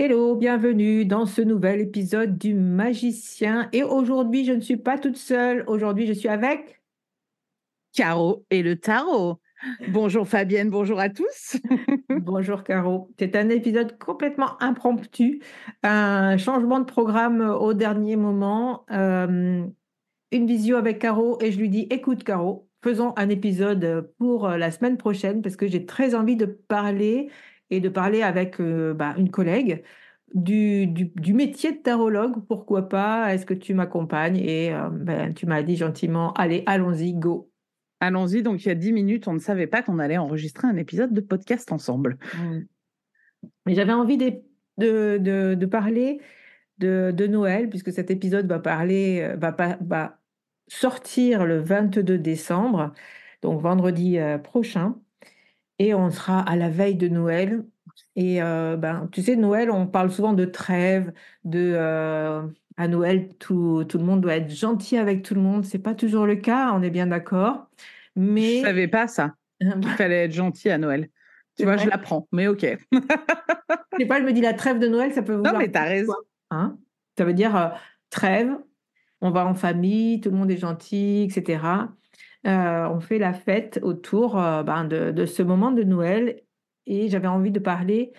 Hello, bienvenue dans ce nouvel épisode du Magicien. Et aujourd'hui, je ne suis pas toute seule. Aujourd'hui, je suis avec Caro et le tarot. Bonjour Fabienne, bonjour à tous. bonjour Caro. C'est un épisode complètement impromptu, un changement de programme au dernier moment, euh, une visio avec Caro et je lui dis écoute Caro, faisons un épisode pour la semaine prochaine parce que j'ai très envie de parler et de parler avec euh, bah, une collègue du, du, métier de tarologue, pourquoi pas Est-ce que tu m'accompagnes Et euh, ben, tu m'as dit gentiment, allez, allons-y, go. Allons-y, donc il y a dix minutes, on ne savait pas qu'on allait enregistrer un épisode de podcast ensemble. Mmh. Mais j'avais envie de, de, de, parler de, de, Noël, puisque cet épisode va, parler, euh, va, va sortir le 22 décembre, donc vendredi prochain et on sera à la veille de Noël. Et euh, ben, tu sais, Noël, on parle souvent de trêve, de euh, à Noël, tout, tout, le monde doit être gentil avec tout le monde. C'est pas toujours le cas, on est bien d'accord. Mais je savais pas ça. Il fallait être gentil à Noël. Tu vois, je l'apprends, mais ok. je sais pas, je me dis la trêve de Noël, ça peut vous. Non, mais as raison. Hein ça veut dire euh, trêve, on va en famille, tout le monde est gentil, etc. Euh, on fait la fête autour euh, ben, de, ce moment de Noël et j'avais envie de parler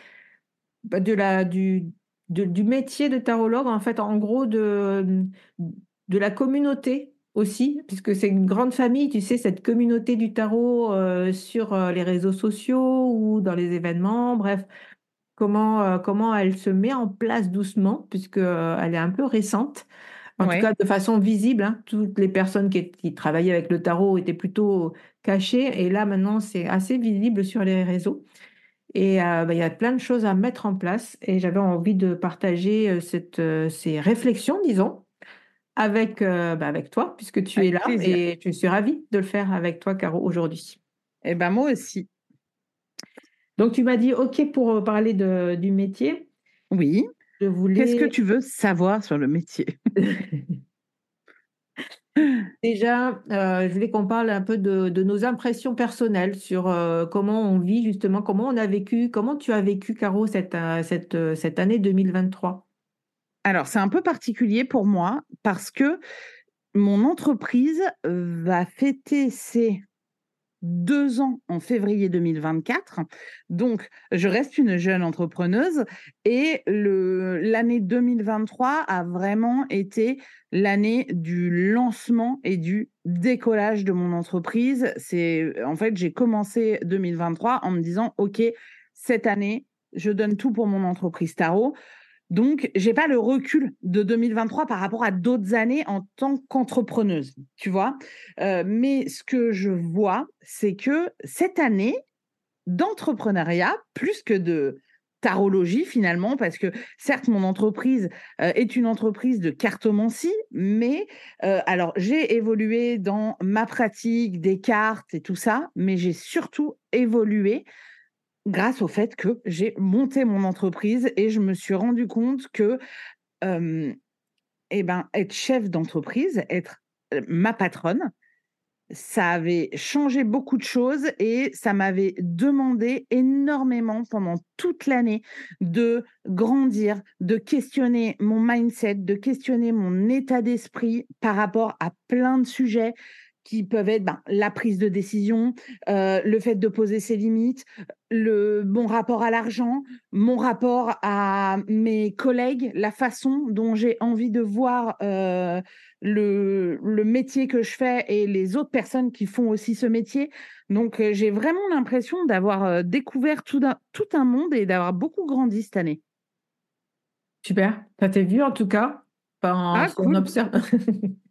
bah, de la, du, du métier de tarologue, en fait, en gros, de, de la communauté aussi, puisque c'est une grande famille, tu sais, cette communauté du tarot euh, sur les réseaux sociaux ou dans les événements, bref, comment, comment elle se met en place doucement, puisqu'elle est un peu récente. En tout cas, de façon visible, hein. toutes les personnes qui, travaillaient avec le tarot étaient plutôt cachées. Et là, maintenant, c'est assez visible sur les réseaux. Et euh, bah, il y a plein de choses à mettre en place. Et j'avais envie de partager euh, cette, euh, ces réflexions, disons, avec, bah, avec toi, puisque tu es là. Et je suis ravie de le faire avec toi, Caro, aujourd'hui. Eh ben moi aussi. Donc, tu m'as dit OK pour parler de, du métier. Oui. Qu'est-ce que tu veux savoir sur le métier? Déjà, euh, je voulais qu'on parle un peu de, nos impressions personnelles sur euh, comment on vit justement, comment on a vécu, comment tu as vécu, Caro, cette, euh, cette, cette année 2023 Alors, c'est un peu particulier pour moi parce que mon entreprise va fêter ses deux ans en février 2024. Donc, je reste une jeune entrepreneuse et l'année 2023 a vraiment été l'année du lancement et du décollage de mon entreprise. C'est en fait, j'ai commencé 2023 en me disant OK, cette année, je donne tout pour mon entreprise Tarot. Donc, j'ai pas le recul de 2023 par rapport à d'autres années en tant qu'entrepreneuse, tu vois. Euh, mais ce que je vois, c'est que cette année d'entrepreneuriat, plus que de tarologie finalement, parce que certes, mon entreprise euh, est une entreprise de cartomancie, mais euh, alors j'ai évolué dans ma pratique des cartes et tout ça, mais j'ai surtout évolué grâce au fait que j'ai monté mon entreprise et je me suis rendu compte que eh ben, être chef d'entreprise, être ma patronne, ça avait changé beaucoup de choses et ça m'avait demandé énormément pendant toute l'année de grandir, de questionner mon mindset, de questionner mon état d'esprit par rapport à plein de sujets qui peuvent être ben, la prise de décision, euh, le fait de poser ses limites, le bon rapport à l'argent, mon rapport à mes collègues, la façon dont j'ai envie de voir euh, le, le, métier que je fais et les autres personnes qui font aussi ce métier. Donc euh, j'ai vraiment l'impression d'avoir découvert tout un, tout un monde et d'avoir beaucoup grandi cette année. Super, ça t'es vu en tout cas? Enfin, ah, cool. observe.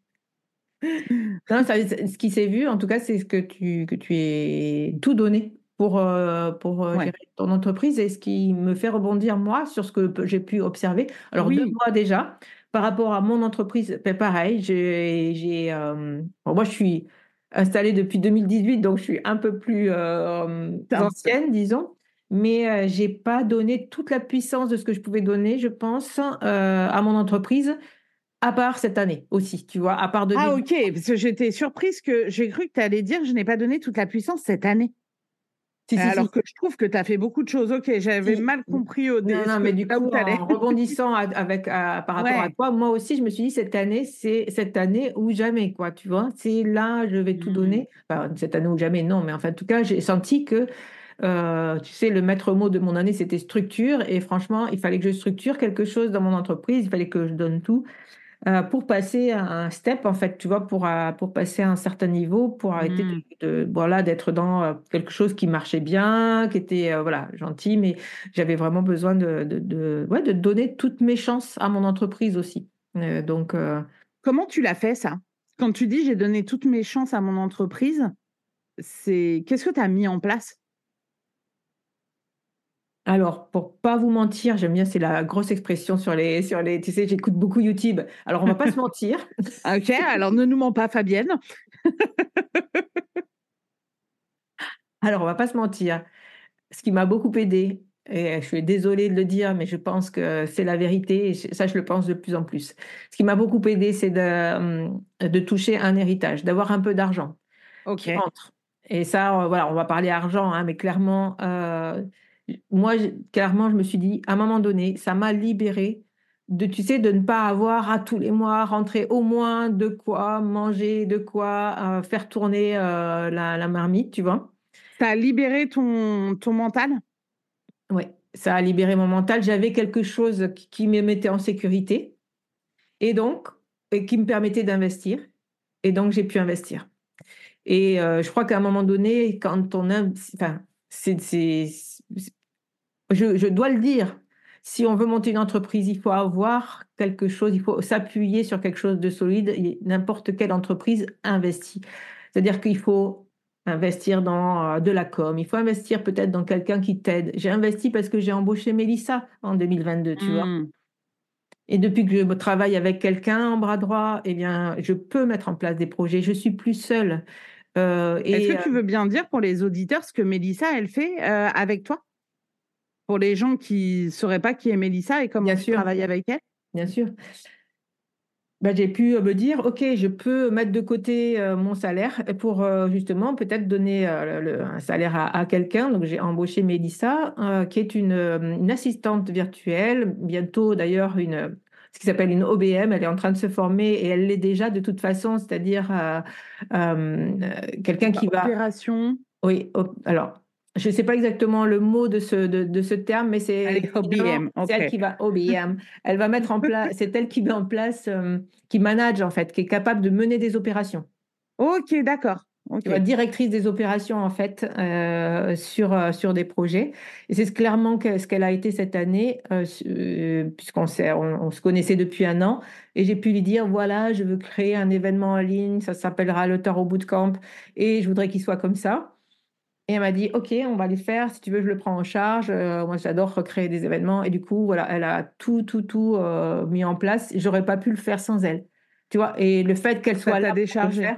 non, ce qui s'est vu, en tout cas, c'est que tu, que tu es tout donné pour, euh, pour euh, gérer ton entreprise et ce qui me fait rebondir, moi, sur ce que j'ai pu observer. Alors, deux mois déjà, par rapport à mon entreprise, ben, pareil, j'ai, euh, moi, je suis installée depuis 2018, donc je suis un peu plus ancienne, disons. Mais j'ai pas donné toute la puissance de ce que je pouvais donner, je pense, à mon entreprise à part cette année aussi, tu vois, à part de. Ah, ok, parce que j'étais surprise que j'ai cru que tu allais dire je n'ai pas donné toute la puissance cette année. Alors que je trouve que tu as fait beaucoup de choses. Ok, j'avais mal compris au début. Non, non, mais du coup, en rebondissant avec, par rapport à toi, moi aussi, je me suis dit cette année, c'est cette année ou jamais, quoi, tu vois. C'est là, je vais tout mmh. donner. Enfin, cette année ou jamais, non, mais enfin, en tout cas, j'ai senti que. Euh, tu sais, le maître mot de mon année, c'était structure. Et franchement, il fallait que je structure quelque chose dans mon entreprise. Il fallait que je donne tout. Euh, pour passer un step, en fait, tu vois, pour, euh, pour passer à un certain niveau, pour arrêter mmh. de, voilà, d'être dans euh, quelque chose qui marchait bien, qui était voilà, gentil, mais j'avais vraiment besoin de, de, ouais, de donner toutes mes chances à mon entreprise aussi. donc, Comment tu l'as fait, ça? Quand tu dis j'ai donné toutes mes chances à mon entreprise, c'est qu'est-ce que tu as mis en place? Alors, pour pas vous mentir, j'aime bien, c'est la grosse expression sur les, sur les, tu sais, j'écoute beaucoup YouTube. Alors, on va pas se mentir. ok, alors ne nous mens pas, Fabienne. alors, on va pas se mentir. Ce qui m'a beaucoup aidé, et je suis désolée de le dire, mais je pense que c'est la vérité, et ça, je le pense de plus en plus. Ce qui m'a beaucoup aidé, c'est de, hum, de toucher un héritage, d'avoir un peu d'argent Ok. entre. Et ça, voilà, on va parler argent, hein, mais clairement, euh, moi, clairement, je me suis dit, à un moment donné, ça m'a libérée de, tu sais, de ne pas avoir à tous les mois rentrer au moins de quoi manger, de quoi euh, faire tourner euh, la, marmite, tu vois. Ça a libéré ton, ton mental? Oui, ça a libéré mon mental. J'avais quelque chose qui, me mettait en sécurité et donc, et qui me permettait d'investir. Et donc, j'ai pu investir. Et euh, je crois qu'à un moment donné, quand on a, enfin, c'est je, dois le dire, si on veut monter une entreprise, il faut avoir quelque chose, il faut s'appuyer sur quelque chose de solide. N'importe quelle entreprise investit. C'est-à-dire qu'il faut investir dans euh, de la com, il faut investir peut-être dans quelqu'un qui t'aide. J'ai investi parce que j'ai embauché Mélissa en 2022, tu vois. Mmh. Et depuis que je travaille avec quelqu'un en bras droit, eh bien, je peux mettre en place des projets. Je suis plus seule. Euh, Est-ce que tu euh veux bien dire pour les auditeurs ce que Mélissa, elle fait avec toi? Pour les gens qui ne sauraient pas qui est Mélissa et comment tu travailles avec elle Bien sûr. Ben, j'ai pu euh, me dire, OK, je peux mettre de côté euh, mon salaire pour euh, justement peut-être donner un salaire à, quelqu'un. Donc, j'ai embauché Mélissa, qui est une, une, assistante virtuelle, bientôt d'ailleurs une, ce qui s'appelle une OBM. Elle est en train de se former et elle l'est déjà de toute façon, c'est-à-dire quelqu'un qui va. Opération. Oui, alors je ne sais pas exactement le mot de ce, de, ce terme, mais c'est OBM. elle qui va OBM. Elle va mettre en place, c'est elle qui met en place, euh, qui manage en fait, qui est capable de mener des opérations. Ok, d'accord. directrice des opérations en fait euh, sur, euh, sur des projets. Et c'est clairement ce qu'elle a été cette année, puisqu'on on, se connaissait depuis un an. Et j'ai pu lui dire, voilà, je veux créer un événement en ligne, ça s'appellera le Tarot Bootcamp, et je voudrais qu'il soit comme ça. Et elle m'a dit, OK, on va les faire. Si tu veux, je le prends en charge. moi, j'adore recréer des événements. Et du coup, voilà, elle a tout, tout, tout mis en place. J'aurais pas pu le faire sans elle. Tu vois, et le fait qu'elle soit là déchargé.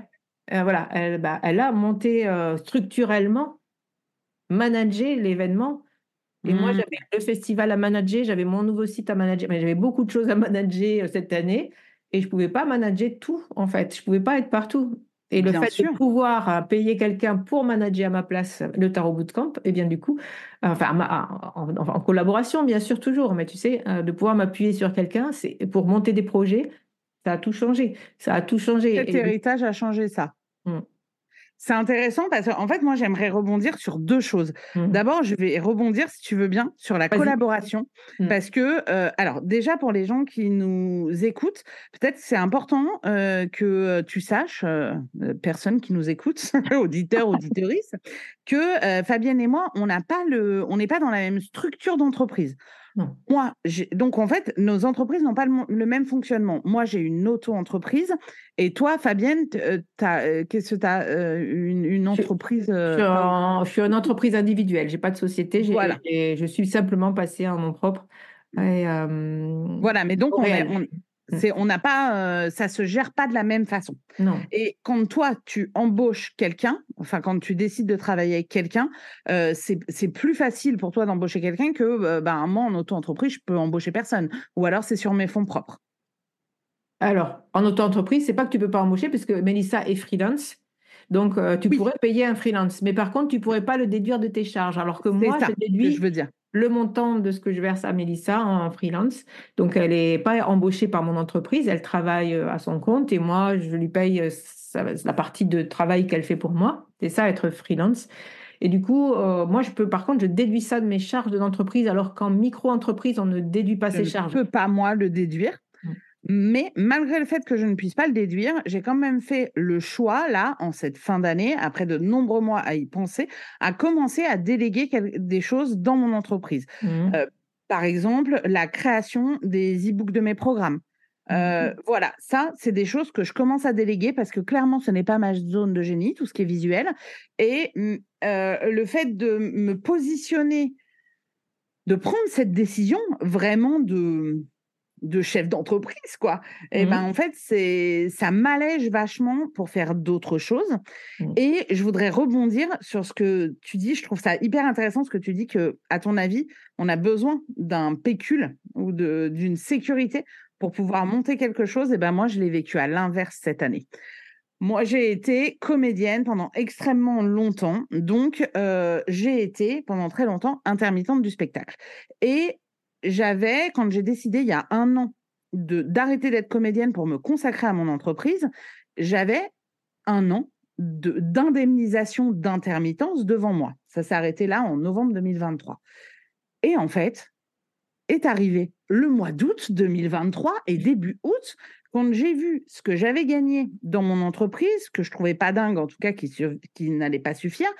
Euh, voilà, elle, bah, elle, a monté euh, structurellement, managé l'événement. Et moi, mmh. j'avais le festival à manager, j'avais mon nouveau site à manager, mais j'avais beaucoup de choses à manager euh, cette année et je ne pouvais pas manager tout, en fait. Je ne pouvais pas être partout. Et le fait de pouvoir payer quelqu'un pour manager à ma place le Tarot Bootcamp, et eh bien du coup, enfin en, en, collaboration bien sûr toujours, mais tu sais, de pouvoir m'appuyer sur quelqu'un, c'est pour monter des projets, ça a tout changé. Ça a tout changé. Cet héritage a changé ça. Mmh. C'est intéressant parce qu'en fait, moi, j'aimerais rebondir sur deux choses. Mmh. D'abord, je vais rebondir, si tu veux bien, sur la collaboration. Mmh. Parce que, euh, alors, déjà, pour les gens qui nous écoutent, peut-être c'est important euh, que tu saches, euh, personne qui nous écoute, auditeur, auditorice, que Fabienne et moi, on n'a pas le, on n'est pas dans la même structure d'entreprise. Moi, donc en fait, nos entreprises n'ont pas le, même fonctionnement. Moi, j'ai une auto-entreprise et toi, Fabienne, euh, euh, qu'est-ce que tu as euh, une, entreprise je, suis une entreprise individuelle, j'ai pas de société, voilà. je suis simplement passée en nom propre. voilà, mais donc on, on, Mmh. on n'a pas, euh, ça se gère pas de la même façon. Non. Et quand toi tu embauches quelqu'un, enfin quand tu décides de travailler avec quelqu'un, euh, c'est plus facile pour toi d'embaucher quelqu'un que, euh, ben, moi en auto-entreprise, je peux embaucher personne. Ou alors c'est sur mes fonds propres. Alors, en auto-entreprise, c'est pas que tu peux pas embaucher parce que Melissa est freelance. Donc, tu pourrais payer un freelance. Mais par contre, tu pourrais pas le déduire de tes charges. Alors que moi, je déduis. je veux dire le montant de ce que je verse à Mélissa en freelance. Donc, elle n'est pas embauchée par mon entreprise, elle travaille euh, à son compte et moi, je lui paye euh, la partie de travail qu'elle fait pour moi. C'est ça, être freelance. Et du coup, euh, moi, je peux, par contre, je déduis ça de mes charges de l'entreprise, alors qu'en micro-entreprise, on ne déduit pas ses charges. Je ne peux pas, moi, le déduire. Mais malgré le fait que je ne puisse pas le déduire, j'ai quand même fait le choix, là, en cette fin d'année, après de nombreux mois à y penser, à commencer à déléguer des choses dans mon entreprise. Mmh. Euh, par exemple, la création des e-books de mes programmes. Euh, mmh. Voilà, ça, c'est des choses que je commence à déléguer parce que clairement, ce n'est pas ma zone de génie, tout ce qui est visuel. Et mmh, euh, le fait de me positionner, de prendre cette décision vraiment de de chef d'entreprise, quoi. Et ben mmh. en fait, c'est ça m'allège vachement pour faire d'autres choses. Mmh. Et je voudrais rebondir sur ce que tu dis. Je trouve ça hyper intéressant ce que tu dis que, à ton avis, on a besoin d'un pécule ou d'une sécurité pour pouvoir monter quelque chose. Et ben moi, je l'ai vécu à l'inverse cette année. Moi, j'ai été comédienne pendant extrêmement longtemps, donc euh, j'ai été pendant très longtemps intermittente du spectacle. Et j'avais, quand j'ai décidé il y a un an d'arrêter d'être comédienne pour me consacrer à mon entreprise, j'avais un an d'indemnisation d'intermittence devant moi. Ça s'est arrêté là en novembre 2023. Et en fait, est arrivé le mois d'août 2023 et début août, quand j'ai vu ce que j'avais gagné dans mon entreprise, que je trouvais pas dingue, en tout cas qui, qui n'allait pas suffire,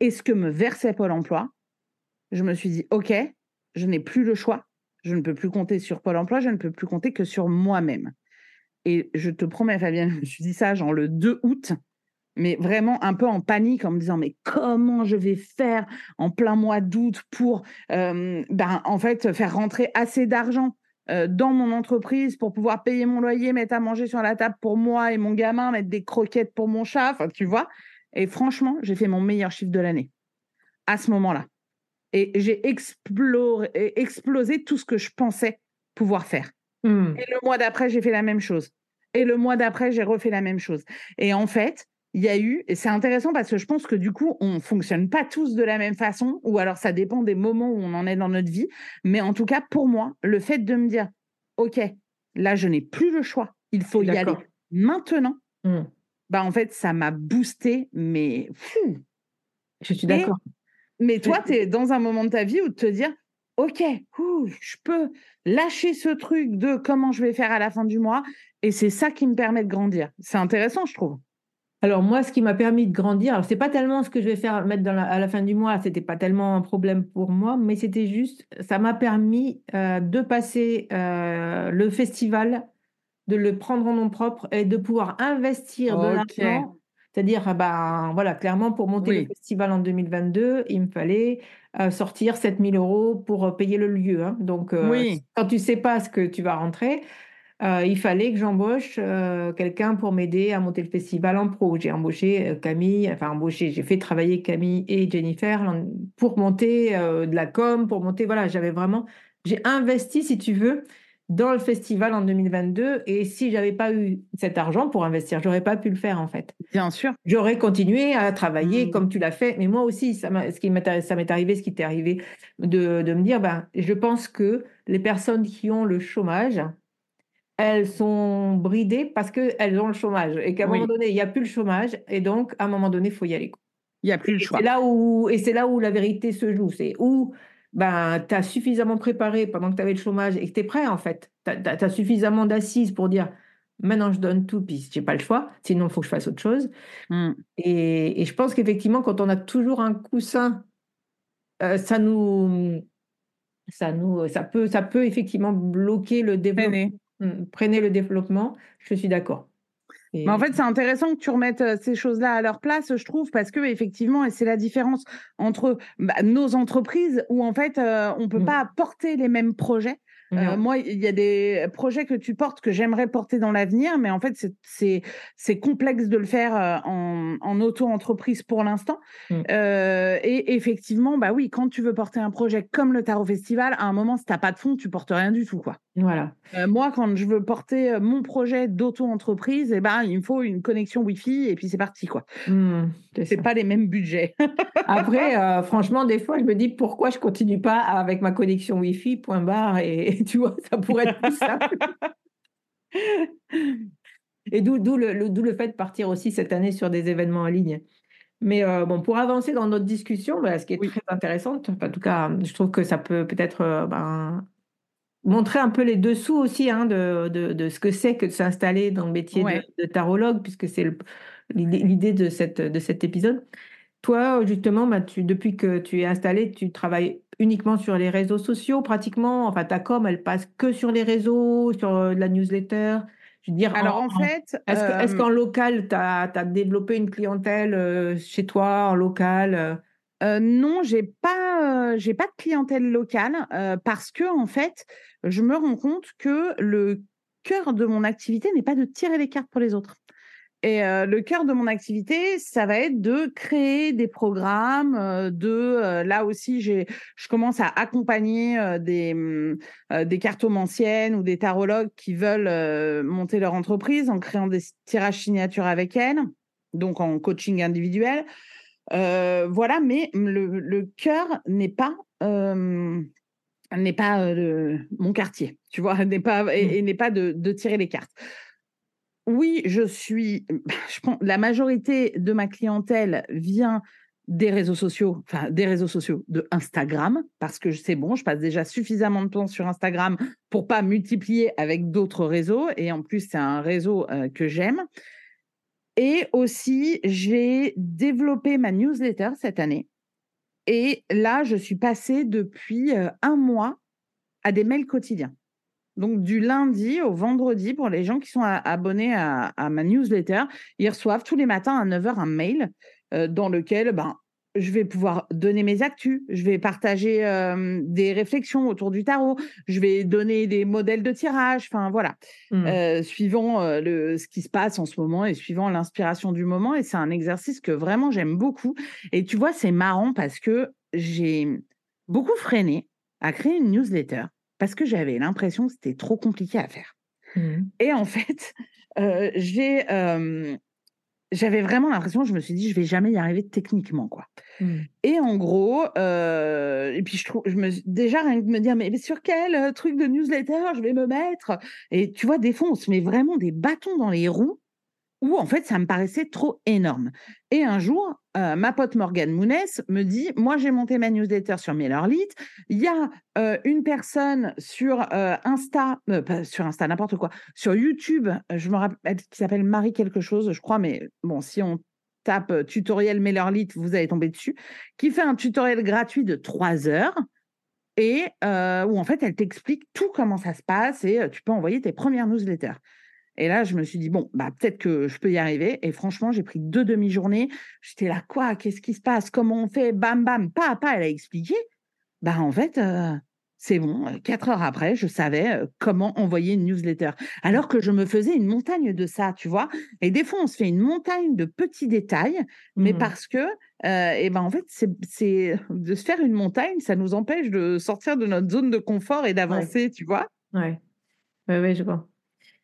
et ce que me versait Pôle emploi, je me suis dit, OK, je n'ai plus le choix, je ne peux plus compter sur Pôle emploi, je ne peux plus compter que sur moi-même. Et je te promets, Fabienne, je me suis dit ça genre le 2 août, mais vraiment un peu en panique en me disant mais comment je vais faire en plein mois d'août pour euh, ben, en fait faire rentrer assez d'argent euh, dans mon entreprise pour pouvoir payer mon loyer, mettre à manger sur la table pour moi et mon gamin, mettre des croquettes pour mon chat, tu vois. Et franchement, j'ai fait mon meilleur chiffre de l'année à ce moment-là et j'ai explosé tout ce que je pensais pouvoir faire. Hmm. Et le mois d'après, j'ai fait la même chose. Et le mois d'après, j'ai refait la même chose. Et en fait, il y a eu, et c'est intéressant parce que je pense que du coup, on ne fonctionne pas tous de la même façon, ou alors ça dépend des moments où on en est dans notre vie. Mais en tout cas, pour moi, le fait de me dire, OK, là, je n'ai plus le choix, il faut y aller maintenant, hmm. bah, en fait, ça m'a boosté, mais Je suis d'accord. Mais toi, tu es dans un moment de ta vie où te dire, OK, je peux lâcher ce truc de comment je vais faire à la fin du mois. Et c'est ça qui me permet de grandir. C'est intéressant, je trouve. Alors moi, ce qui m'a permis de grandir, alors c'est pas tellement ce que je vais faire mettre dans à la fin du mois, c'était pas tellement un problème pour moi, mais c'était juste, ça m'a permis euh, de passer euh, le festival, de le prendre en nom propre et de pouvoir investir de l'argent. C'est-à-dire, ah ben voilà, clairement, pour monter le festival en 2022, il me fallait euh, sortir 7000 euros pour payer le lieu. Hein. Donc, quand tu sais pas ce que tu vas rentrer, euh, il fallait que j'embauche euh, quelqu'un pour m'aider à monter le festival en pro. J'ai embauché euh, Camille, enfin embauché, j'ai fait travailler Camille et Jennifer pour monter de la com, pour monter, voilà, j'avais vraiment, j'ai investi, si tu veux, dans le festival en 2022. Et si j'avais pas eu cet argent pour investir, j'aurais pas pu le faire en fait. Bien sûr. J'aurais continué à travailler mmh. comme tu l'as fait. Mais moi aussi, ça ce qui m'est, ça m'est arrivé, ce qui t'est arrivé, de, de me dire, ben, je pense que les personnes qui ont le chômage, elles sont bridées parce qu'elles ont le chômage et qu'à un moment donné, il n'y a plus le chômage et donc à un moment donné, il faut y aller. Il n'y a plus le choix. Là où, et c'est là où la vérité se joue. C'est où ben, tu as suffisamment préparé pendant que tu avais le chômage et que tu es prêt en fait. Tu as, suffisamment d'assises pour dire maintenant je donne tout, puis j'ai pas le choix, sinon il faut que je fasse autre chose. Mmh. Et, je pense qu'effectivement, quand on a toujours un coussin, euh, ça nous. Ça, nous, ça, peut, ça peut effectivement bloquer le développement. Mmh, prenez le développement, je suis d'accord. Mais en fait, c'est intéressant que tu remettes euh, ces choses-là à leur place, je trouve, parce que effectivement, et c'est la différence entre bah, nos entreprises où en fait, euh, on peut mmh. pas porter les mêmes projets. Euh, moi, il y a des projets que tu portes que j'aimerais porter dans l'avenir, mais en fait, c'est complexe de le faire euh, en, en auto-entreprise pour l'instant. Mmh. Euh, et effectivement, bah oui, quand tu veux porter un projet comme le Tarot Festival, à un moment, si tu n'as pas de fonds, tu portes rien du tout. Quoi. Voilà. moi, quand je veux porter mon projet d'auto-entreprise, eh ben, il me faut une connexion Wi-Fi et puis c'est parti. quoi. Mmh, c'est pas les mêmes budgets. Après, franchement, des fois, je me dis pourquoi je continue pas avec ma connexion Wi-Fi, point barre, et tu vois, ça pourrait être plus simple. Et d'où le, le, fait de partir aussi cette année sur des événements en ligne. Mais euh, bon, pour avancer dans notre discussion, bah, ce qui est très intéressant, en tout cas, je trouve que ça peut peut-être euh, ben, montrer un peu les dessous aussi hein, de, de, ce que c'est que de s'installer dans le métier de, tarologue, puisque c'est l'idée de, cette, de cet épisode. Toi, justement, bah, tu, depuis que tu es installé, tu travailles uniquement sur les réseaux sociaux, pratiquement? Enfin, ta com, elle passe que sur les réseaux, sur euh, la newsletter? Je veux dire, Alors, en, fait. Est-ce qu'en local, tu as, développé une clientèle euh, chez toi, en local euh? non, j'ai pas, j'ai pas de clientèle locale parce que en fait, je me rends compte que le cœur de mon activité n'est pas de tirer les cartes pour les autres. Et le cœur de mon activité, ça va être de créer des programmes, de là aussi, j'ai, je commence à accompagner des, mmh, des cartomanciennes ou des tarologues qui veulent monter leur entreprise en créant des tirages signatures avec elles, donc en coaching individuel. voilà, mais le, le cœur n'est pas n'est pas mon quartier, tu vois, n'est pas mmh. et, n'est pas de, de tirer les cartes oui, je suis. Je pense, la majorité de ma clientèle vient des réseaux sociaux, enfin des réseaux sociaux de Instagram, parce que c'est bon, je passe déjà suffisamment de temps sur Instagram pour pas multiplier avec d'autres réseaux, et en plus c'est un réseau que j'aime. Et aussi, j'ai développé ma newsletter cette année, et là, je suis passée depuis un mois à des mails quotidiens. Donc, du lundi au vendredi, pour les gens qui sont abonnés à, ma newsletter, ils reçoivent tous les matins à 9h un mail euh, dans lequel ben, je vais pouvoir donner mes actus, je vais partager euh, des réflexions autour du tarot, je vais donner des modèles de tirage, enfin voilà, mmh. euh, suivant le, ce qui se passe en ce moment et suivant l'inspiration du moment. Et c'est un exercice que vraiment j'aime beaucoup. Et tu vois, c'est marrant parce que j'ai beaucoup freiné à créer une newsletter parce que j'avais l'impression que c'était trop compliqué à faire. Mmh. Et en fait, euh, j'ai, j'avais vraiment l'impression, je me suis dit, je vais jamais y arriver techniquement, quoi. Mmh. Et en gros, euh, et puis je trouve, je me déjà rien que de me dire, mais, sur quel euh, truc de newsletter je vais me mettre? Et tu vois, des fois, on se met vraiment des bâtons dans les roues où en fait ça me paraissait trop énorme. Et un jour, euh, ma pote Morgane Mounès me dit Moi, j'ai monté ma newsletter sur MailerLite. Il y a euh, une personne sur euh, Insta, pas sur Insta, n'importe quoi, sur YouTube, je me rappelle, qui s'appelle Marie quelque chose, je crois, mais bon, si on tape tutoriel MailerLite, vous allez tomber dessus, qui fait un tutoriel gratuit de trois heures et où en fait elle t'explique tout comment ça se passe et tu peux envoyer tes premières newsletters. Et là, je me suis dit, bon, bah, peut-être que je peux y arriver. Et franchement, j'ai pris deux demi-journées. J'étais là, quoi? Qu'est-ce qui se passe? Comment on fait? Bam, bam, pas à pas, elle a expliqué. Bah, en fait, euh, c'est bon. Euh, quatre heures après, je savais euh, comment envoyer une newsletter. Alors que je me faisais une montagne de ça, tu vois? Et des fois, on se fait une montagne de petits détails, mais mmh. parce que, et ben, en fait, c'est de se faire une montagne, ça nous empêche de sortir de notre zone de confort et d'avancer, tu vois? Ouais. Oui, ouais, je vois.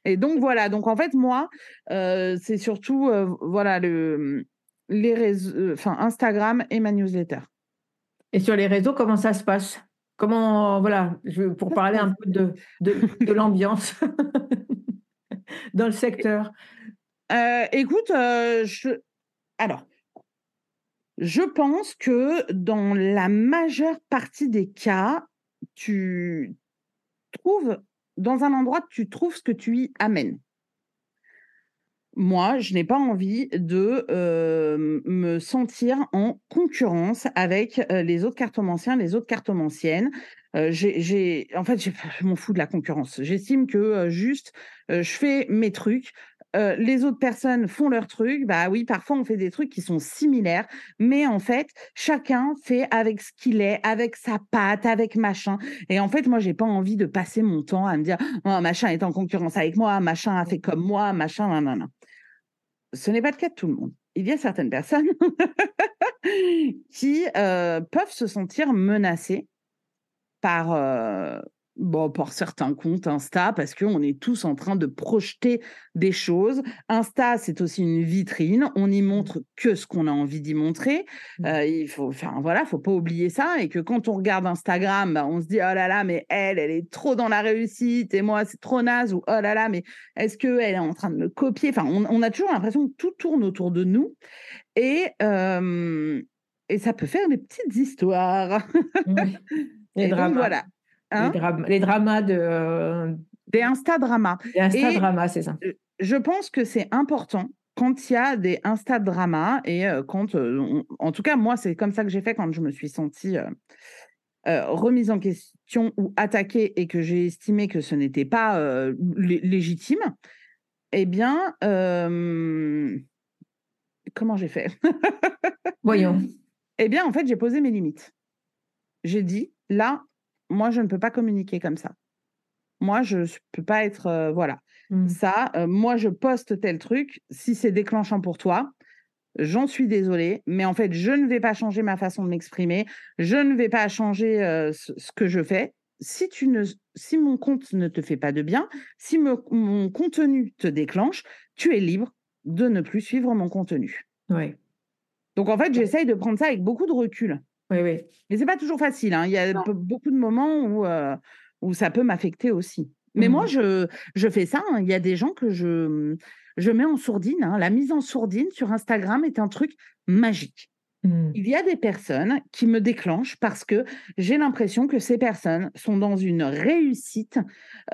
Et donc voilà, donc en fait moi, euh, c'est surtout euh, voilà le les réseaux, euh, enfin Instagram et ma newsletter. Et sur les réseaux, comment ça se passe? Comment voilà, je, pour parler un peu de de, l'ambiance dans le secteur. écoute, je alors. Je pense que dans la majeure partie des cas, tu trouves dans un endroit, tu trouves ce que tu y amènes. Moi, je n'ai pas envie de euh, me sentir en concurrence avec euh, les autres cartomanciens, les autres cartomanciennes. Euh, j'ai, en fait, je m'en fous de la concurrence. J'estime que juste, je fais mes trucs. Euh, les autres personnes font leur truc, bah oui, parfois on fait des trucs qui sont similaires, mais en fait, chacun fait avec ce qu'il est, avec sa patte, avec machin. Et en fait, moi, j'ai pas envie de passer mon temps à me dire, oh, machin est en concurrence avec moi, machin a fait comme moi, machin, non, non, non. Ce n'est pas le cas de tout le monde. Il y a certaines personnes qui euh, peuvent se sentir menacées par, euh, Bon, pour certains comptes Insta, parce qu'on est tous en train de projeter des choses. Insta, c'est aussi une vitrine. On n'y mmh. montre que ce qu'on a envie d'y montrer. Mmh. Euh, il faut, enfin voilà, faut pas oublier ça. Et que quand on regarde Instagram, bah, on se dit oh là là, mais elle, elle est trop dans la réussite et moi c'est trop naze ou oh là là, mais est-ce que elle est en train de me copier? Enfin, on, a toujours l'impression que tout tourne autour de nous et et ça peut faire des petites histoires. Et, donc, voilà. Hein? les, dramas de. Euh, des Insta-dramas. Des Insta-dramas, c'est ça. Je pense que c'est important quand il y a des Insta-dramas et euh, quand. Euh, en tout cas, moi, c'est comme ça que j'ai fait quand je me suis sentie. remise en question ou attaquée et que j'ai estimé que ce n'était pas légitime, eh bien, comment j'ai fait? Voyons. Eh bien, en fait, j'ai posé mes limites. J'ai dit, là, moi, je ne peux pas communiquer comme ça. Moi, je ne peux pas être. Euh, voilà. Mmh. Ça, euh, moi, je poste tel truc. Si c'est déclenchant pour toi, j'en suis désolée. Mais en fait, je ne vais pas changer ma façon de m'exprimer. Je ne vais pas changer euh, ce, que je fais. Si, tu ne, si mon compte ne te fait pas de bien, si mon contenu te déclenche, tu es libre de ne plus suivre mon contenu. Oui. Donc, en fait, j'essaye de prendre ça avec beaucoup de recul. Oui, oui. Mais c'est pas toujours facile. Hein. Il y a beaucoup de moments où, euh, où ça peut m'affecter aussi. Mais moi, mmh. je, je fais ça. Hein. Il y a des gens que je, je mets en sourdine. Hein. La mise en sourdine sur Instagram est un truc magique. Mmh. Il y a des personnes qui me déclenchent parce que j'ai l'impression que ces personnes sont dans une réussite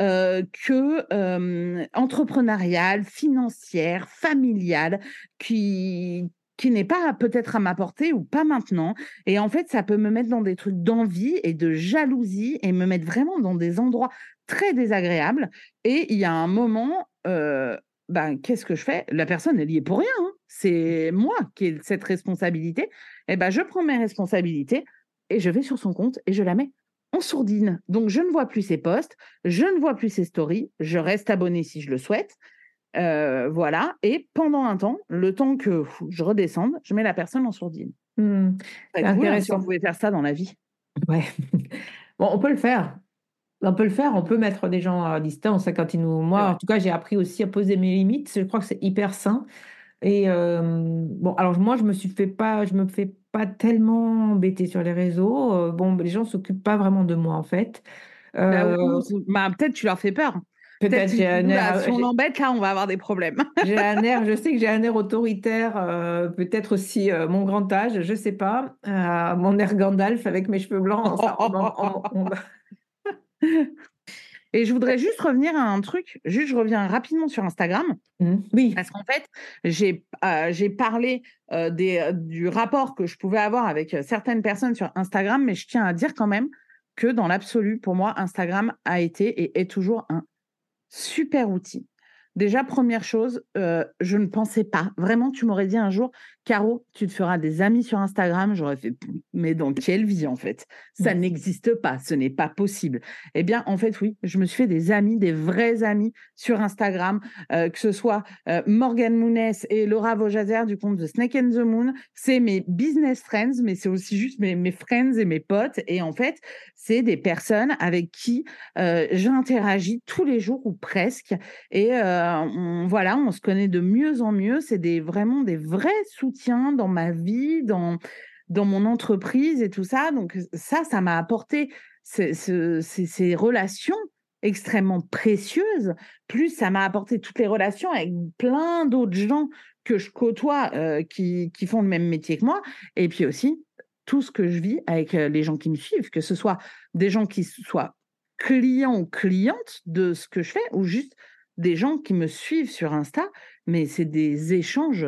euh, que euh, entrepreneuriale, financière, familiale, qui, qui n'est pas peut-être à ma portée ou pas maintenant. Et en fait, ça peut me mettre dans des trucs d'envie et de jalousie et me mettre vraiment dans des endroits très désagréables. Et il y a un moment, euh, ben, qu'est-ce que je fais? La personne, est pour rien. Hein. C'est moi qui ai cette responsabilité. Et ben, je prends mes responsabilités et je vais sur son compte et je la mets en sourdine. Donc, je ne vois plus ses posts, je ne vois plus ses stories, je reste abonné si je le souhaite. Euh, voilà. Et pendant un temps, le temps que je redescende, je mets la personne en sourdine. Mmh. C'est intéressant. Si on faire ça dans la vie. Ouais. bon, on peut le faire. On peut le faire. On peut mettre des gens à distance. Quand ils nous... Moi, en tout cas, j'ai appris aussi à poser mes limites. Je crois que c'est hyper sain. Et euh, bon, alors moi, je me suis fait pas, je me fais pas tellement embêter sur les réseaux. Euh, bon, les gens s'occupent pas vraiment de moi en fait. Bah, bah, peut-être tu leur fais peur. Peut-être j'ai un air. si on l'embête, là, on va avoir des problèmes. j'ai un air, je sais que j'ai un air autoritaire, euh, peut-être aussi euh, mon grand âge, je sais pas. Euh, mon air Gandalf avec mes cheveux blancs. Et je voudrais juste revenir à un truc, juste je reviens rapidement sur Instagram. Mmh. Oui. Parce qu'en fait, j'ai parlé des, du rapport que je pouvais avoir avec certaines personnes sur Instagram, mais je tiens à dire quand même que dans l'absolu, pour moi, Instagram a été et est toujours un super outil. Déjà, première chose, euh, je ne pensais pas. Vraiment, tu m'aurais dit un jour, Caro, tu te feras des amis sur Instagram. J'aurais fait, mais dans quelle vie en fait? Ça n'existe pas, ce n'est pas possible. Eh bien, en fait, oui, je me suis fait des amis, des vrais amis sur Instagram, euh, que ce soit euh, Morgan Mounes et Laura Vojazer du compte The Snake and the Moon. C'est mes business friends, mais c'est aussi juste mes, mes friends et mes potes. Et en fait, c'est des personnes avec qui j'interagis tous les jours ou presque. Et on, voilà, on se connaît de mieux en mieux. C'est des, vraiment des vrais soutiens soutien dans ma vie, dans, dans mon entreprise et tout ça. Donc ça, ça m'a apporté ces, ces, relations extrêmement précieuses. Plus ça m'a apporté toutes les relations avec plein d'autres gens que je côtoie euh, qui, qui, font le même métier que moi. Et puis aussi tout ce que je vis avec euh, les gens qui me suivent, que ce soit des gens qui soient clients ou clientes de ce que je fais ou juste des gens qui me suivent sur Insta. Mais c'est des échanges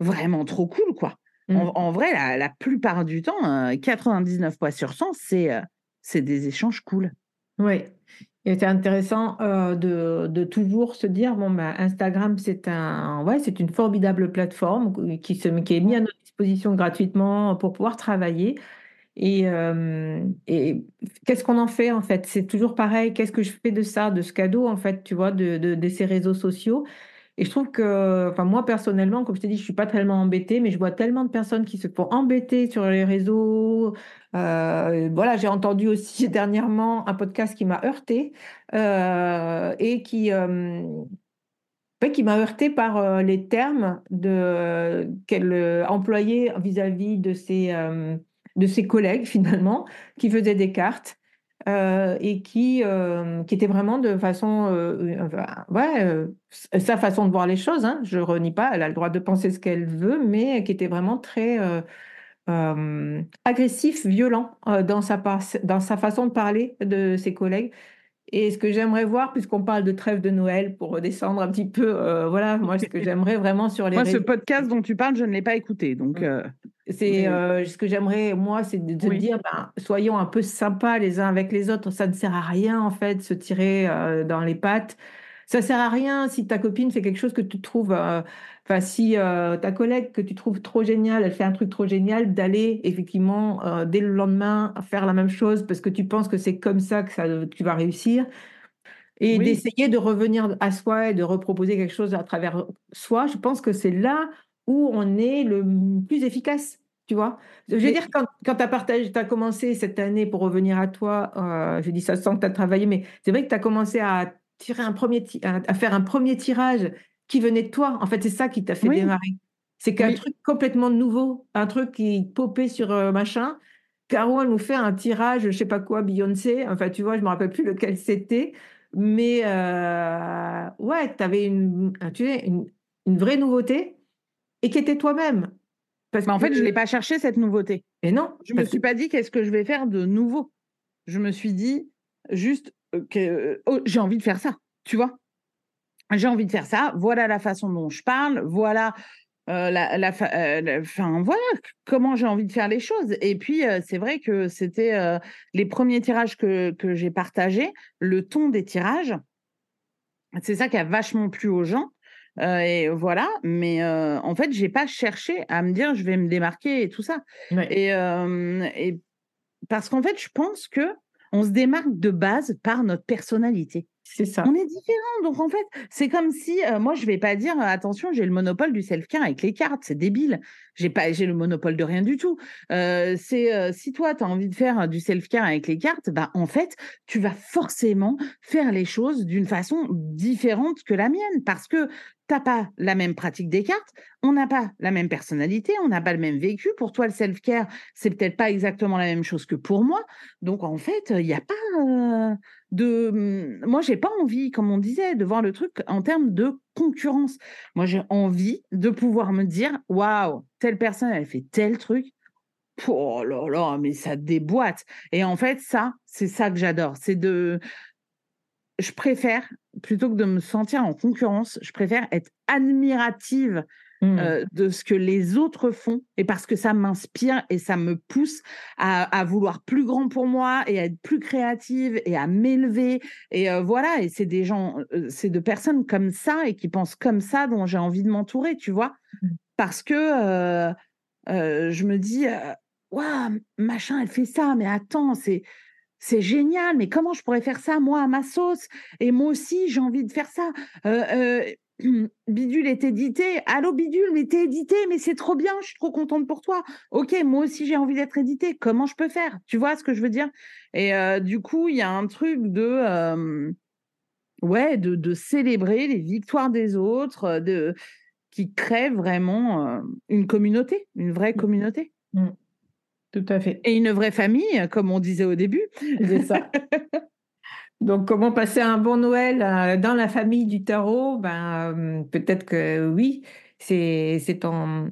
vraiment trop cool, quoi. En, mmh. vrai, la, plupart du temps, 99 euh, fois sur 100, c'est euh, c'est des échanges cool. Oui. Et c'est intéressant euh, de, de, toujours se dire bon, bah, Instagram, c'est un, ouais, c'est une formidable plateforme qui, se, qui est mise à notre disposition gratuitement pour pouvoir travailler. Et, et qu'est-ce qu'on en fait en fait? C'est toujours pareil. Qu'est-ce que je fais de ça, de ce cadeau en fait, tu vois, de, de, ces réseaux sociaux? Et je trouve que, enfin, moi personnellement, comme je t'ai dit, je suis pas tellement embêtée, mais je vois tellement de personnes qui se font embêter sur les réseaux. Euh, voilà, j'ai entendu aussi dernièrement un podcast qui m'a heurté euh, et qui, euh, qui m'a heurté par les termes qu'elle employait vis-à-vis de ses de ses collègues finalement qui faisaient des cartes euh, et qui, euh, qui était vraiment de façon, euh, ouais, sa façon de voir les choses. Hein, je renie pas, elle a le droit de penser ce qu'elle veut, mais qui était vraiment très agressif, violent dans sa, dans sa façon de parler de ses collègues. Et ce que j'aimerais voir, puisqu'on parle de trêve de Noël, pour redescendre un petit peu, voilà, moi, ce que j'aimerais vraiment sur les. Moi, ce podcast dont tu parles, je ne l'ai pas écouté, donc. C'est ce que j'aimerais, moi, c'est de, dire, ben, soyons un peu sympas les uns avec les autres. Ça ne sert à rien, en fait, se tirer dans les pattes. Ça sert à rien si ta copine fait quelque chose que tu trouves, enfin, si ta collègue que tu trouves trop génial, elle fait un truc trop génial, d'aller effectivement dès le lendemain faire la même chose parce que tu penses que c'est comme ça que ça, tu vas réussir. Et d'essayer de revenir à soi et de reproposer quelque chose à travers soi. Je pense que c'est là où on est le plus efficace. Tu vois Je veux dire, quand, quand tu as as commencé cette année pour revenir à toi, euh, je dis ça sans que tu as travaillé, mais c'est vrai que tu as commencé à, tirer un premier à faire un premier tirage qui venait de toi. En fait, c'est ça qui t'a fait démarrer. C'est qu'un truc complètement nouveau, un truc qui popait sur euh, machin. Caro, elle nous fait un tirage, je sais pas quoi, Beyoncé. Enfin, tu vois, je me rappelle plus lequel c'était. Mais euh, ouais, tu avais une, tu sais, une, une vraie nouveauté et qui était toi-même. Parce Mais en fait, je n'ai pas cherché cette nouveauté. Et non. Je ne me suis pas dit qu'est-ce que je vais faire de nouveau. Je me suis dit juste euh, que euh, oh, j'ai envie de faire ça, tu vois. J'ai envie de faire ça. Voilà la façon dont je parle. Voilà euh, la, fin, voilà comment j'ai envie de faire les choses. Et puis, c'est vrai que c'était les premiers tirages que, que j'ai partagés, le ton des tirages. C'est ça qui a vachement plu aux gens. Euh, et voilà, mais euh, en fait, j'ai pas cherché à me dire je vais me démarquer et tout ça. Et, et, parce qu'en fait, je pense que on se démarque de base par notre personnalité. On est différent. Donc, en fait, c'est comme si, moi, je vais pas dire, attention, j'ai le monopole du self-care avec les cartes. C'est débile. J'ai pas, le monopole de rien du tout. C'est, si toi, tu as envie de faire du self-care avec les cartes, bah, en fait, tu vas forcément faire les choses d'une façon différente que la mienne parce que t'as pas la même pratique des cartes, on n'a pas la même personnalité, on n'a pas le même vécu. Pour toi, le self-care, c'est peut-être pas exactement la même chose que pour moi. Donc, en fait, il n'y a pas de. Hum, moi, j'ai pas envie, comme on disait, de voir le truc en termes de concurrence. Moi, j'ai envie de pouvoir me dire, waouh, telle personne, elle fait tel truc. Oh là là, mais ça déboîte. Et en fait, ça, c'est ça que j'adore. C'est de, je préfère, plutôt que de me sentir en concurrence, je préfère être admirative mmh. euh, de ce que les autres font et parce que ça m'inspire et ça me pousse à, vouloir plus grand pour moi et à être plus créative et à m'élever. Et euh, voilà, et c'est des gens, euh, c'est de personnes comme ça et qui pensent comme ça dont j'ai envie de m'entourer, tu vois. Mmh. Parce que je me dis, waouh, machin, elle fait ça, mais attends, c'est c'est génial, mais comment je pourrais faire ça, moi, à ma sauce? Et moi aussi, j'ai envie de faire ça. Euh, euh, Bidule est édité. Allô, Bidule, mais t'es édité, mais c'est trop bien, je suis trop contente pour toi. Ok, moi aussi, j'ai envie d'être édité. Comment je peux faire? Tu vois ce que je veux dire? Et euh, du coup, il y a un truc de. ouais, de, célébrer les victoires des autres, de, qui crée vraiment une communauté, une vraie mmh. communauté. Mmh. Tout à fait. Et une vraie famille, comme on disait au début. C'est ça. Donc, comment passer un bon Noël euh, dans la famille du tarot? Ben, euh, Peut-être que oui, c'est en,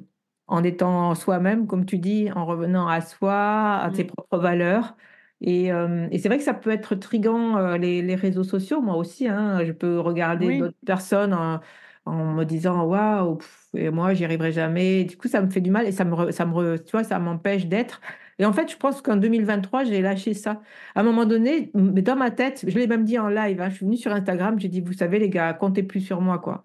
en étant soi-même, comme tu dis, en revenant à soi, à ses mmh. propres valeurs. Et, euh, et c'est vrai que ça peut être trigant, les, les, réseaux sociaux, moi aussi. Hein, je peux regarder d'autres personnes en, en, me disant waouh, et moi, j'y arriverai jamais. Du coup, ça me fait du mal et ça me, ça me, tu vois, ça m'empêche d'être. Et en fait, je pense qu'en 2023, j'ai lâché ça. À un moment donné, dans ma tête, je l'ai même dit en live, hein, je suis venue sur Instagram, j'ai dit, vous savez, les gars, comptez plus sur moi, quoi.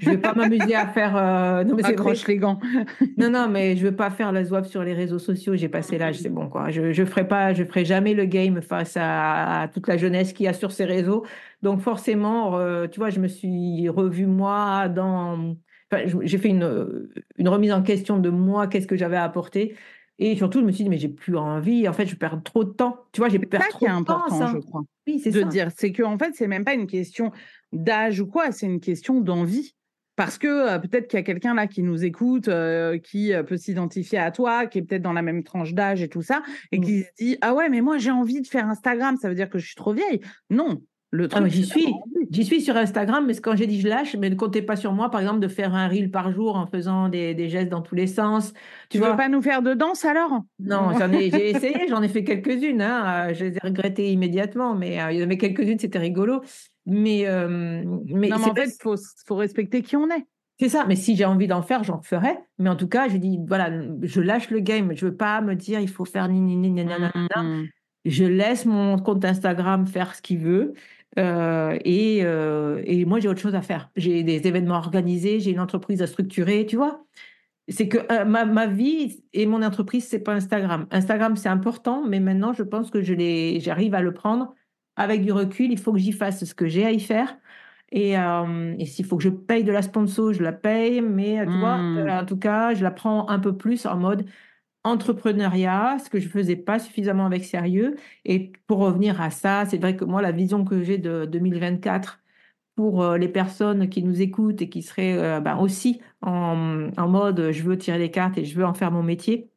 Je vais pas m'amuser à faire. Euh... Non, mais Accroche les gants. non, non, mais je veux pas faire la zouave sur les réseaux sociaux. J'ai passé l'âge, c'est bon, quoi. Je, je ferai pas, je ferai jamais le game face à, toute la jeunesse qui a sur ces réseaux. Donc, forcément, euh, tu vois, je me suis revue moi dans j'ai fait une, une, remise en question de moi, qu'est-ce que j'avais à apporter. Et surtout, je me suis dit, mais j'ai plus envie. En fait, je perds trop de temps. Tu vois, j'ai perdu trop de temps. C'est important, je crois. Oui, c'est de dire. C'est que en fait, c'est même pas une question d'âge ou quoi, c'est une question d'envie. Parce que euh, peut-être qu'il y a quelqu'un là qui nous écoute, euh, qui euh, peut s'identifier à toi, qui est peut-être dans la même tranche d'âge et tout ça, et mmh. qui se dit Ah ouais, mais moi j'ai envie de faire Instagram, ça veut dire que je suis trop vieille. Non, le ah, j'y suis, j'y suis sur Instagram, mais quand j'ai dit je lâche, mais ne comptez pas sur moi, par exemple, de faire un reel par jour en faisant des, gestes dans tous les sens. Tu, ne veux pas nous faire de danse alors Non, j'en ai, j'ai essayé, j'en ai fait quelques-unes. Hein, euh, je les ai regrettées immédiatement, mais euh, il y en avait quelques-unes, c'était rigolo. Mais, euh, mais, en fait, il faut, faut respecter qui on est. C'est ça, mais si j'ai envie d'en faire, j'en ferai. Mais en tout cas, je dis, voilà, je lâche le game. Je veux pas me dire, il faut faire ni ni ni ni mmh. Je laisse mon compte Instagram faire ce qu'il veut. Euh, et, euh, et, moi, j'ai autre chose à faire. J'ai des événements organisés, j'ai une entreprise à structurer, tu vois. C'est que euh, ma, ma, vie et mon entreprise, c'est pas Instagram. Instagram, c'est important, mais maintenant, je pense que je j'arrive à le prendre avec du recul. Il faut que j'y fasse ce que j'ai à y faire. Et, et s'il faut que je paye de la sponsor, je la paye. Mais tu vois, mmh. en tout cas, je la prends un peu plus en mode entrepreneuriat, ce que je faisais pas suffisamment avec sérieux. Et pour revenir à ça, c'est vrai que moi, la vision que j'ai de 2024 pour euh, les personnes qui nous écoutent et qui seraient euh, ben aussi en, en, mode je veux tirer les cartes et je veux en faire mon métier,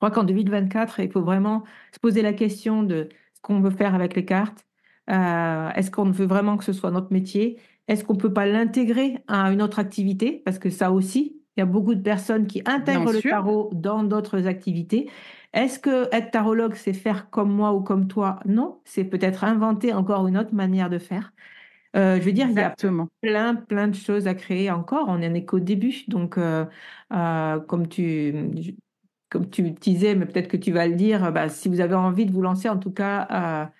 je crois qu'en 2024, il faut vraiment se poser la question de ce qu'on veut faire avec les cartes. Euh, Est-ce qu'on veut vraiment que ce soit notre métier? Est-ce qu'on peut pas l'intégrer à une autre activité? Parce que ça aussi, il y a beaucoup de personnes qui intègrent le tarot dans d'autres activités. Est-ce que être tarologue, c'est faire comme moi ou comme toi? Non, c'est peut-être inventer encore une autre manière de faire. Euh, je veux dire, il y a plein, plein de choses à créer encore. On n'en est qu'au début. Donc, euh, euh, comme tu, comme tu disais, mais peut-être que tu vas le dire, bah, si vous avez envie de vous lancer, en tout cas,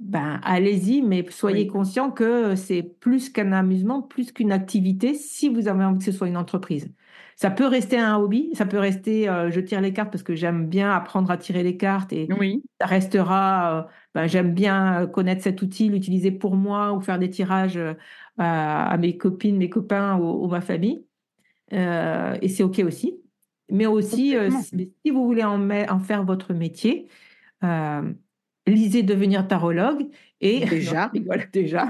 ben, allez-y, mais soyez conscient que c'est plus qu'un amusement, plus qu'une activité, si vous avez envie que ce soit une entreprise. Ça peut rester un hobby, ça peut rester euh, je tire les cartes parce que j'aime bien apprendre à tirer les cartes et oui. ça restera, euh, ben, j'aime bien connaître cet outil, l'utiliser pour moi ou faire des tirages euh, à, mes copines, mes copains ou, ma famille. et c'est OK aussi. Mais aussi, si vous voulez en, en, faire votre métier, lisez devenir tarologue et déjà.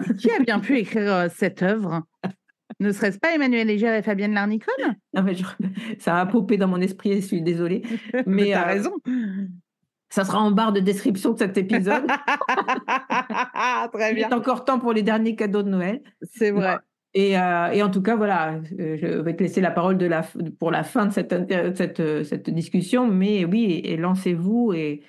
Qui a bien pu écrire cette œuvre? Ne serait-ce pas Emmanuel Léger et Fabienne Larnicole? Non, mais Ça a popé dans mon esprit, je suis désolée. Mais, tu as euh, raison. Ça sera en barre de description de cet épisode. Très bien. Il est encore temps pour les derniers cadeaux de Noël. C'est vrai. Et, euh, et, en tout cas, voilà, euh, je vais te laisser la parole de la, pour la fin de cette, cette, cette discussion. Mais oui, et, lancez-vous et,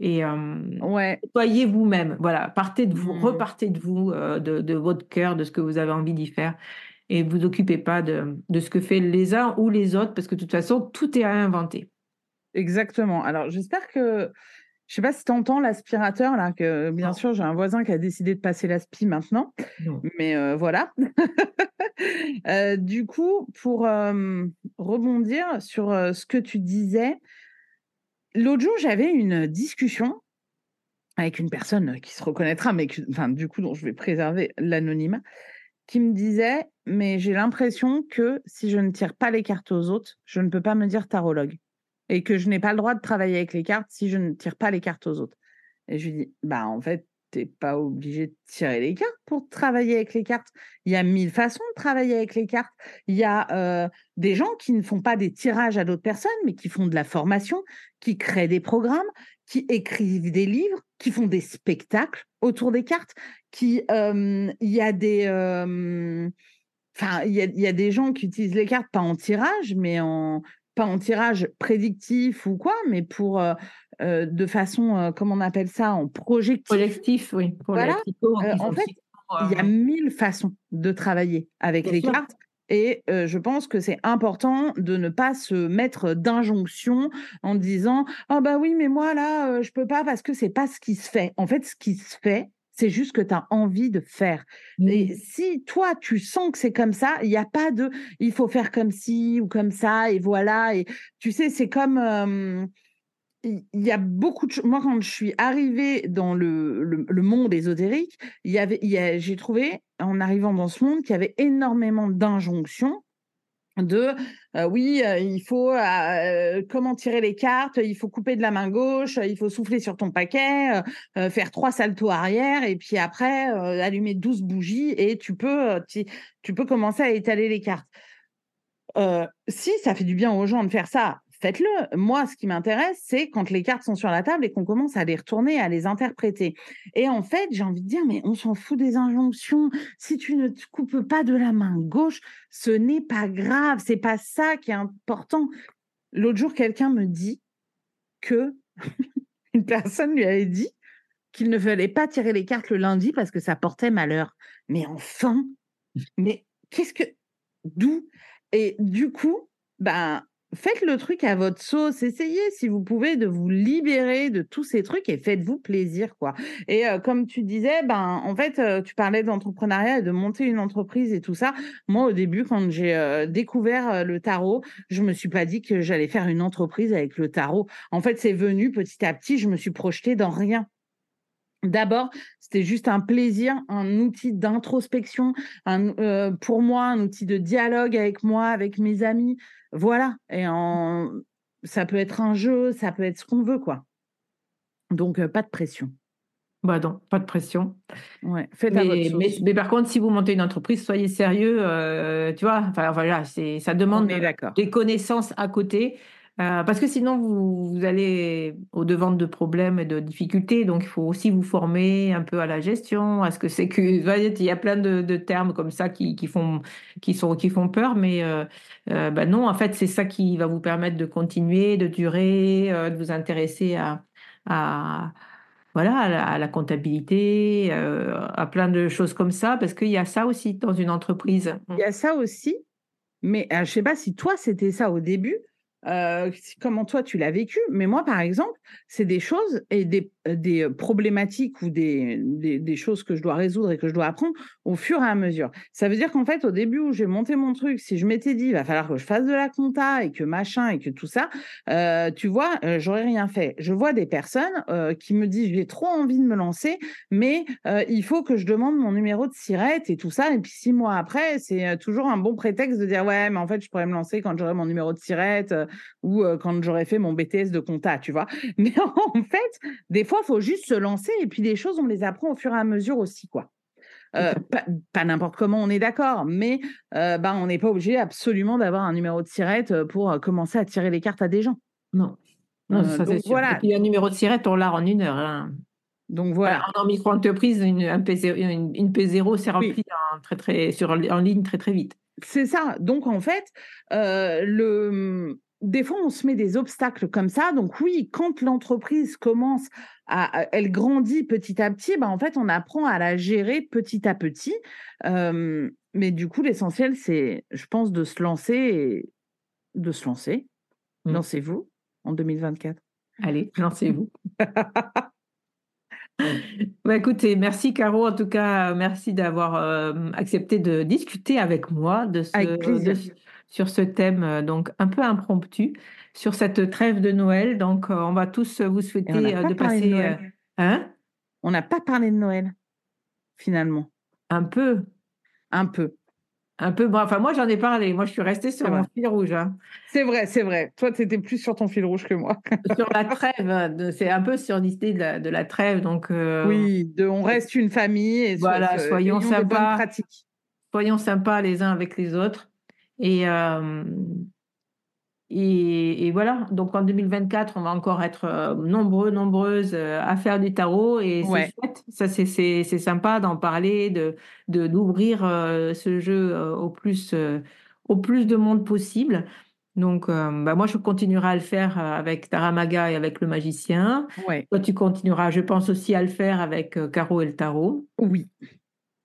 et ouais. soyez vous-même. Voilà, partez de vous, mmh. repartez de vous, de, de, votre cœur, de ce que vous avez envie d'y faire et vous occupez pas de, de, ce que fait les uns ou les autres, parce que de toute façon, tout est à inventer. Exactement. Alors, j'espère que, je sais pas si tu entends l'aspirateur, là, que bien sûr, j'ai un voisin qui a décidé de passer l'aspi maintenant, mais euh, voilà. euh, du coup, pour euh, rebondir sur ce que tu disais, l'autre jour, j'avais une discussion avec une personne qui se reconnaîtra, mais enfin, du coup, dont je vais préserver l'anonymat me disait Mais j'ai l'impression que si je ne tire pas les cartes aux autres, je ne peux pas me dire tarologue. Et que je n'ai pas le droit de travailler avec les cartes si je ne tire pas les cartes aux autres. Et je lui dis Bah, en fait, tu n'es pas obligé de tirer les cartes pour travailler avec les cartes. Il y a mille façons de travailler avec les cartes. Il y a euh, des gens qui ne font pas des tirages à d'autres personnes, mais qui font de la formation, qui créent des programmes, qui écrivent des livres, qui font des spectacles autour des cartes, qui il y a des enfin il y, a, des gens qui utilisent les cartes pas en tirage, mais en pas en tirage prédictif ou quoi, mais pour de façon comment on appelle ça en projectif. Projectif, oui. voilà. en fait, il y a mille façons de travailler avec les cartes. Et je pense que c'est important de ne pas se mettre d'injonction en disant oh bah oui mais moi là je peux pas parce que c'est pas ce qui se fait. En fait ce qui se fait c'est juste que tu as envie de faire. Et si toi, tu sens que c'est comme ça, il n'y a pas de il faut faire comme ci ou comme ça, et voilà. Et tu sais, c'est comme. il y a beaucoup de. Moi, quand je suis arrivée dans le, le, monde ésotérique, il y avait, j'ai trouvé, en arrivant dans ce monde, qu'il y avait énormément d'injonctions de oui, il faut comment tirer les cartes, il faut couper de la main gauche, il faut souffler sur ton paquet, faire trois saltos arrière et puis après allumer 12 bougies et tu peux tu peux commencer à étaler les cartes. si ça fait du bien aux gens de faire ça, faites-le. Moi, ce qui m'intéresse, c'est quand les cartes sont sur la table et qu'on commence à les retourner, à les interpréter. Et en fait, j'ai envie de dire, mais on s'en fout des injonctions. Si tu ne te coupes pas de la main gauche, ce n'est pas grave. C'est pas ça qui est important. L'autre jour, quelqu'un me dit que une personne lui avait dit qu'il ne fallait pas tirer les cartes le lundi parce que ça portait malheur. Mais enfin, mais qu'est-ce que d'où? Et du coup, ben faites le truc à votre sauce. Essayez, si vous pouvez, de vous libérer de tous ces trucs et faites-vous plaisir, quoi. Et euh, comme tu disais, ben, en fait, euh, tu parlais d'entrepreneuriat et de monter une entreprise et tout ça. Moi, au début, quand j'ai euh, découvert le tarot, je me suis pas dit que j'allais faire une entreprise avec le tarot. En fait, c'est venu petit à petit. Je me suis projetée dans rien. D'abord, c'était juste un plaisir, un outil d'introspection, pour moi, un outil de dialogue avec moi, avec mes amis. Voilà. Et en... ça peut être un jeu, ça peut être ce qu'on veut, quoi. Donc, euh, pas de pression. Bah non, pas de pression. Ouais, faites mais, mais, par contre, si vous montez une entreprise, soyez sérieux. Euh, tu vois, enfin voilà, c'est ça demande des connaissances à côté. Euh, parce que sinon, vous, allez au devant de problèmes et de difficultés. Donc, il faut aussi vous former un peu à la gestion, à ce que c'est que. Il y a plein de, termes comme ça qui, qui, font, qui, sont, qui font peur, mais euh, euh, bah non, en fait, c'est ça qui va vous permettre de continuer, de durer, de vous intéresser à, à voilà, à la, comptabilité, à plein de choses comme ça, parce qu'il y a ça aussi dans une entreprise. Il y a ça aussi, mais je ne sais pas si toi, c'était ça au début, euh, comment toi tu l'as vécu, mais moi par exemple, c'est des choses et des, euh, des problématiques ou des, des, choses que je dois résoudre et que je dois apprendre au fur et à mesure. Ça veut dire qu'en fait, au début où j'ai monté mon truc, si je m'étais dit, il va falloir que je fasse de la compta et que machin et que tout ça, euh, tu vois, j'aurais rien fait. Je vois des personnes qui me disent, j'ai trop envie de me lancer, mais il faut que je demande mon numéro de sirette et tout ça. Et puis six mois après, c'est toujours un bon prétexte de dire, ouais, mais en fait, je pourrais me lancer quand j'aurai mon numéro de sirette ou quand j'aurais fait mon BTS de compta, tu vois. Mais en fait, des fois, il faut juste se lancer et puis les choses, on les apprend au fur et à mesure aussi, quoi. Euh, pas, n'importe comment, on est d'accord, mais euh, bah, on n'est pas obligé absolument d'avoir un numéro de sirette pour commencer à tirer les cartes à des gens. Non. non ça, c'est Voilà. Et puis un numéro de sirette, on l'a en une heure. Hein. Donc voilà. en micro-entreprise, une, P0, une, P0 s'est remplie très, très, sur, en ligne très très vite. C'est ça. Donc en fait, le, des fois, on se met des obstacles comme ça. Donc oui, quand l'entreprise commence à, elle grandit petit à petit, ben, en fait, on apprend à la gérer petit à petit. mais du coup, l'essentiel, c'est, je pense, de se lancer et de se lancer. Mmh. Lancez-vous en 2024. Allez, lancez-vous. bah, écoutez, merci Caro. En tout cas, merci d'avoir accepté de discuter avec moi de ce, sur ce thème euh, donc un peu impromptu, sur cette trêve de Noël. Donc, euh, on va tous vous souhaiter euh, de passer. hein? On n'a pas parlé de Noël, finalement. Un peu. Un peu. Un peu. Bon, enfin, moi, j'en ai parlé. Moi, je suis restée sur mon fil rouge. Hein. C'est vrai, c'est vrai. Toi, tu étais plus sur ton fil rouge que moi. sur la trêve. C'est un peu sur l'idée de, la trêve. Donc, oui, de, on reste une famille. Et voilà, soyons sympas. Soyons sympas les uns avec les autres. Et, euh, et, et, voilà, donc en 2024, on va encore être euh, nombreux, nombreuses euh, à faire du tarot et c'est chouette. Ça, c'est sympa d'en parler, de d'ouvrir ce jeu au plus, au plus de monde possible. Donc, bah moi, je continuerai à le faire avec Taramaga et avec le magicien. Ouais. Toi, tu continueras, je pense aussi à le faire avec Caro et le tarot. Oui.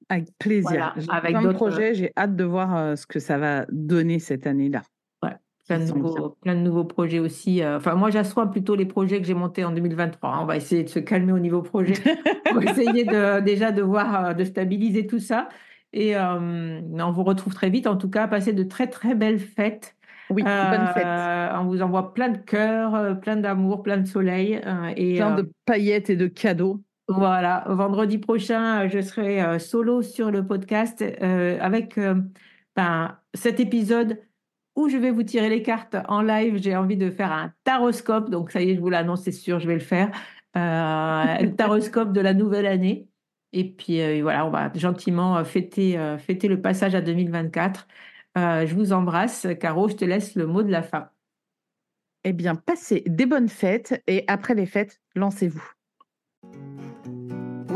Avec plaisir. avec plein de projets, j'ai hâte de voir euh, ce que ça va donner cette année-là. Ouais, plein, de nouveaux, projets aussi. Euh, enfin, moi, j'assois plutôt les projets que j'ai montés en 2023. On va essayer de se calmer au niveau projet. on va essayer de, déjà de voir, euh, de stabiliser tout ça. Et on vous retrouve très vite. En tout cas, passez de très, très belles fêtes. Oui, bonne fête. On vous envoie plein de cœur, plein d'amour, plein de soleil. et, plein de paillettes et de cadeaux. Voilà, vendredi prochain, je serai euh, solo sur le podcast euh, avec euh, ben, cet épisode où je vais vous tirer les cartes en live. J'ai envie de faire un taroscope, donc ça y est, je vous l'annonce, c'est sûr, je vais le faire. un taroscope de la nouvelle année. Et puis voilà, on va gentiment fêter le passage à 2024. je vous embrasse. Caro, je te laisse le mot de la fin. Eh bien, passez des bonnes fêtes et après les fêtes, lancez-vous.